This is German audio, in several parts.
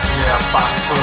Slip us on.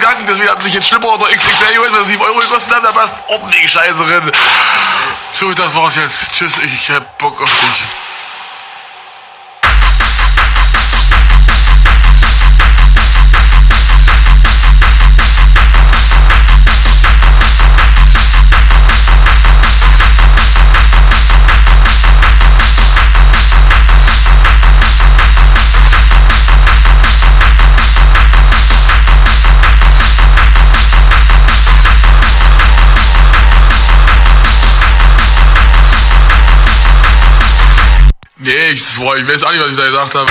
Kacken, deswegen hat sich jetzt Schlipper oder XXL geholt, wenn 7 Euro gekostet hat, da passt ordentlich Scheiße drin. So, das war's jetzt. Tschüss, ich hab Bock auf dich. War, ich weiß auch nicht, was ich da gesagt habe.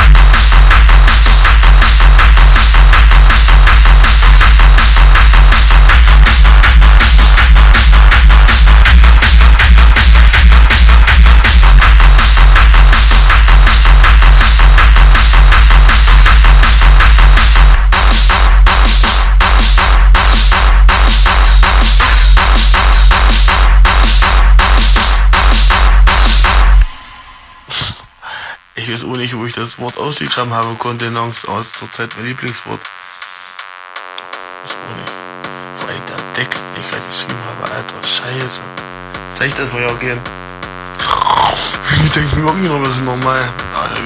Auch nicht, wo ich das Wort ausgegraben habe, Kontenance, aber ist zurzeit mein Lieblingswort. Ich nicht. Vor allem der Text, den ich halt geschrieben habe, alter Scheiße. Zeig das mal ja gern. Ich denke, irgendwie noch ein bisschen normal. Alter,